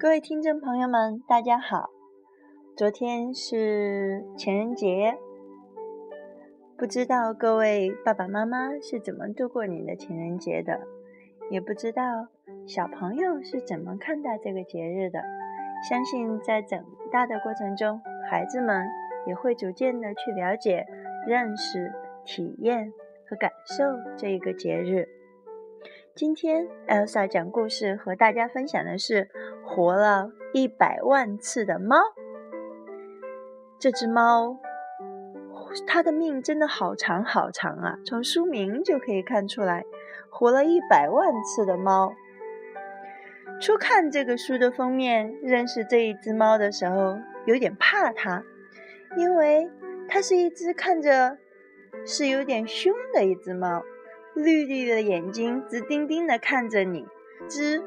各位听众朋友们，大家好！昨天是情人节，不知道各位爸爸妈妈是怎么度过你的情人节的，也不知道小朋友是怎么看待这个节日的。相信在长大的过程中，孩子们也会逐渐的去了解、认识、体验和感受这一个节日。今天，Elsa 讲故事和大家分享的是活了一百万次的猫。这只猫，它的命真的好长好长啊！从书名就可以看出来，活了一百万次的猫。初看这个书的封面，认识这一只猫的时候，有点怕它，因为它是一只看着是有点凶的一只猫。绿绿的眼睛直盯盯的看着你，只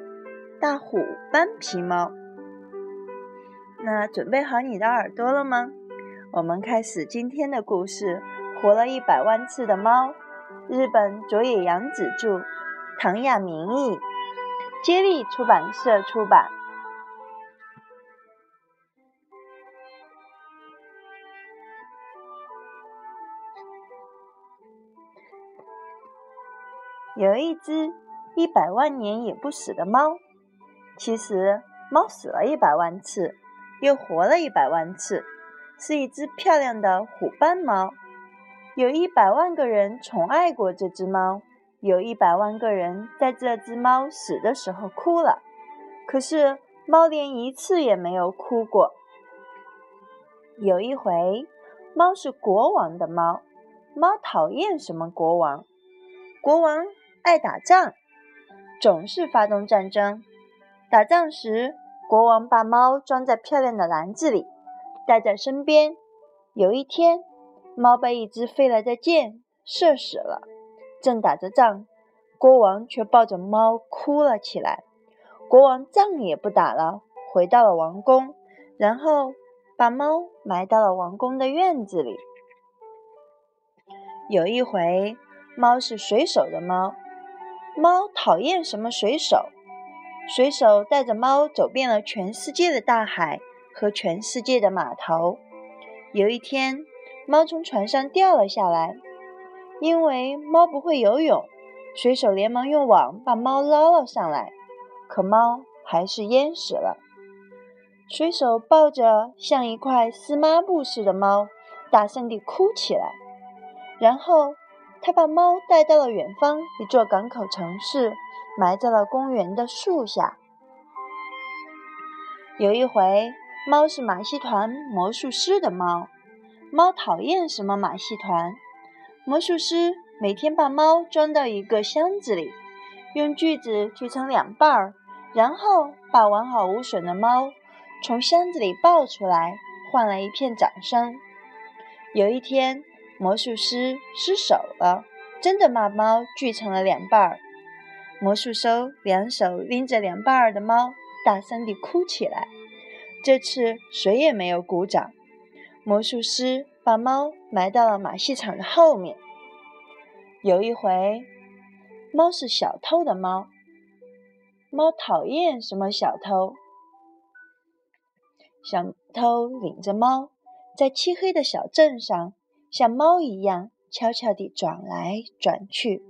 大虎斑皮猫。那准备好你的耳朵了吗？我们开始今天的故事。活了一百万次的猫，日本佐野洋子著，唐亚明译，接力出版社出版。有一只一百万年也不死的猫。其实，猫死了一百万次，又活了一百万次，是一只漂亮的虎斑猫。有一百万个人宠爱过这只猫，有一百万个人在这只猫死的时候哭了。可是，猫连一次也没有哭过。有一回，猫是国王的猫，猫讨厌什么国王？国王。爱打仗，总是发动战争。打仗时，国王把猫装在漂亮的篮子里，带在身边。有一天，猫被一支飞来的箭射死了。正打着仗，国王却抱着猫哭了起来。国王仗也不打了，回到了王宫，然后把猫埋到了王宫的院子里。有一回，猫是水手的猫。猫讨厌什么水手？水手带着猫走遍了全世界的大海和全世界的码头。有一天，猫从船上掉了下来，因为猫不会游泳，水手连忙用网把猫捞了上来，可猫还是淹死了。水手抱着像一块湿抹布似的猫，大声地哭起来，然后。他把猫带到了远方一座港口城市，埋在了公园的树下。有一回，猫是马戏团魔术师的猫，猫讨厌什么马戏团？魔术师每天把猫装到一个箱子里，用锯子锯成两半儿，然后把完好无损的猫从箱子里抱出来，换来一片掌声。有一天。魔术师失手了，真的把猫锯成了两半儿。魔术师两手拎着两半儿的猫，大声地哭起来。这次谁也没有鼓掌。魔术师把猫埋到了马戏场的后面。有一回，猫是小偷的猫，猫讨厌什么小偷？小偷领着猫在漆黑的小镇上。像猫一样悄悄地转来转去。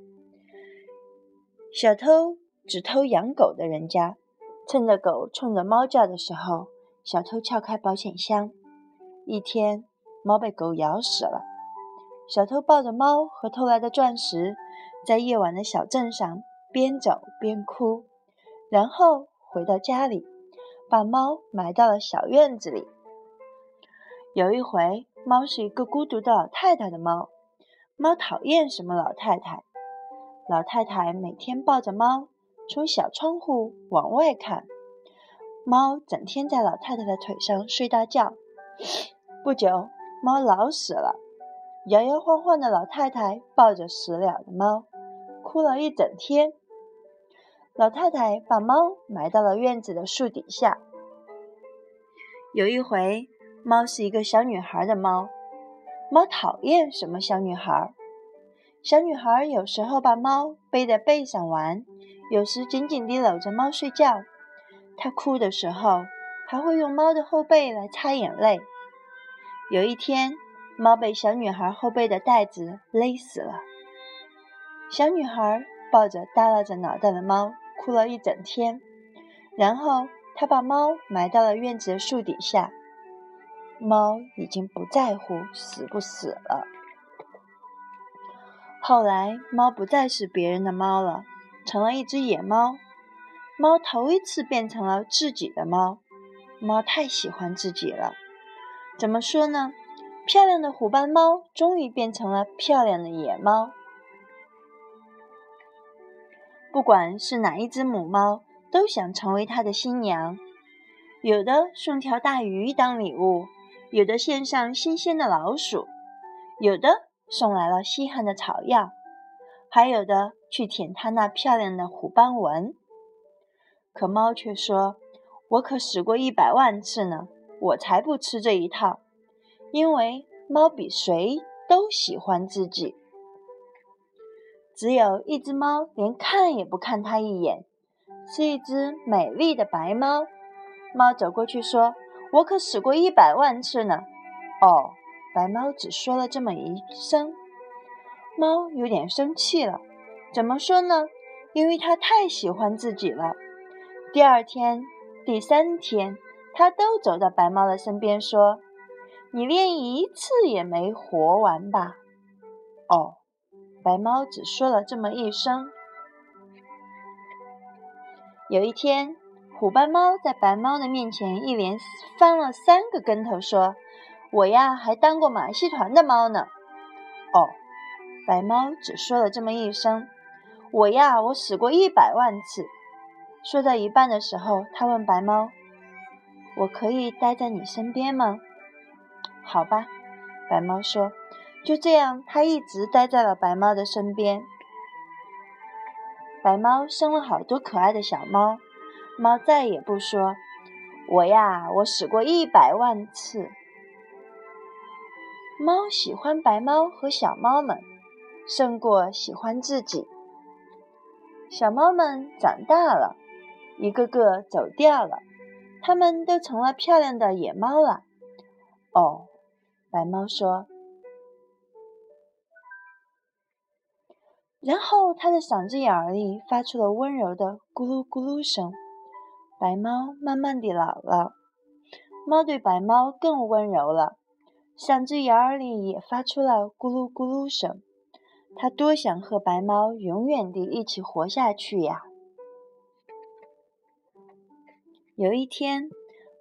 小偷只偷养狗的人家，趁着狗冲着猫叫的时候，小偷撬开保险箱。一天，猫被狗咬死了。小偷抱着猫和偷来的钻石，在夜晚的小镇上边走边哭，然后回到家里，把猫埋到了小院子里。有一回。猫是一个孤独的老太太的猫。猫讨厌什么老太太？老太太每天抱着猫，从小窗户往外看。猫整天在老太太的腿上睡大觉。不久，猫老死了。摇摇晃晃的老太太抱着死了的猫，哭了一整天。老太太把猫埋到了院子的树底下。有一回。猫是一个小女孩的猫，猫讨厌什么小女孩？小女孩有时候把猫背在背上玩，有时紧紧地搂着猫睡觉。她哭的时候还会用猫的后背来擦眼泪。有一天，猫被小女孩后背的带子勒死了。小女孩抱着耷拉着脑袋的猫哭了一整天，然后她把猫埋到了院子的树底下。猫已经不在乎死不死了。后来，猫不再是别人的猫了，成了一只野猫。猫头一次变成了自己的猫。猫太喜欢自己了。怎么说呢？漂亮的虎斑猫终于变成了漂亮的野猫。不管是哪一只母猫，都想成为它的新娘。有的送条大鱼当礼物，有的献上新鲜的老鼠，有的送来了稀罕的草药，还有的去舔它那漂亮的虎斑纹。可猫却说：“我可使过一百万次呢，我才不吃这一套，因为猫比谁都喜欢自己。”只有一只猫连看也不看它一眼，是一只美丽的白猫。猫走过去说：“我可使过一百万次呢。”哦，白猫只说了这么一声。猫有点生气了。怎么说呢？因为它太喜欢自己了。第二天、第三天，它都走到白猫的身边说：“你连一次也没活完吧？”哦。白猫只说了这么一声。有一天，虎斑猫在白猫的面前一连翻了三个跟头，说：“我呀，还当过马戏团的猫呢。”哦，白猫只说了这么一声。我呀，我死过一百万次。说到一半的时候，他问白猫：“我可以待在你身边吗？”好吧，白猫说。就这样，它一直待在了白猫的身边。白猫生了好多可爱的小猫，猫再也不说：“我呀，我死过一百万次。”猫喜欢白猫和小猫们，胜过喜欢自己。小猫们长大了，一个个走掉了，它们都成了漂亮的野猫了。哦，白猫说。然后，它的嗓子眼儿里发出了温柔的咕噜咕噜声。白猫慢慢地老了，猫对白猫更温柔了，嗓子眼儿里也发出了咕噜咕噜声。它多想和白猫永远地一起活下去呀！有一天，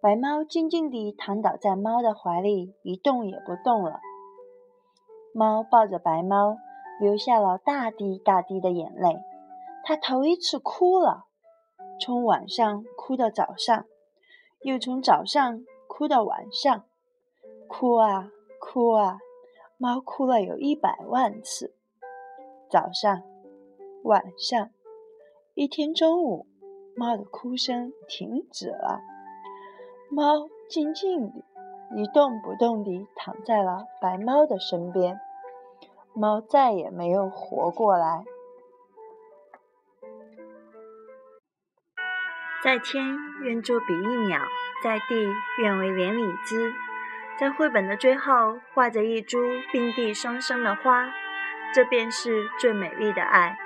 白猫静静地躺倒在猫的怀里，一动也不动了。猫抱着白猫。流下了大滴大滴的眼泪，它头一次哭了，从晚上哭到早上，又从早上哭到晚上，哭啊哭啊，猫哭了有一百万次。早上、晚上，一天中午，猫的哭声停止了，猫静静地一动不动地躺在了白猫的身边。猫再也没有活过来。在天愿作比翼鸟，在地愿为连理枝。在绘本的最后画着一株并蒂双生的花，这便是最美丽的爱。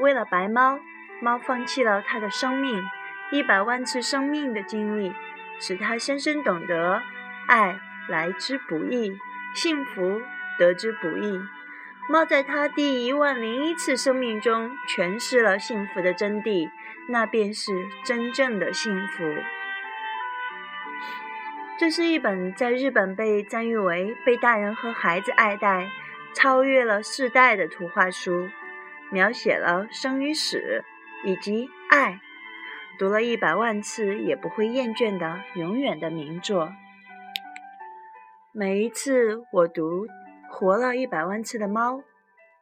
为了白猫，猫放弃了它的生命，一百万次生命的经历，使它深深懂得爱来之不易，幸福得之不易。猫在它第一万零一次生命中诠释了幸福的真谛，那便是真正的幸福。这是一本在日本被赞誉为被大人和孩子爱戴、超越了世代的图画书，描写了生与死以及爱，读了一百万次也不会厌倦的永远的名作。每一次我读。活了一百万次的猫，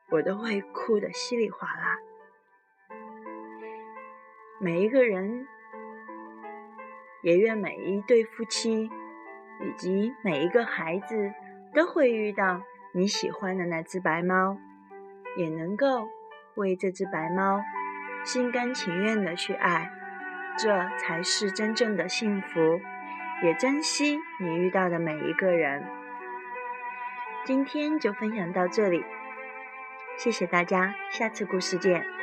我都会哭得稀里哗啦。每一个人，也愿每一对夫妻以及每一个孩子都会遇到你喜欢的那只白猫，也能够为这只白猫心甘情愿的去爱。这才是真正的幸福。也珍惜你遇到的每一个人。今天就分享到这里，谢谢大家，下次故事见。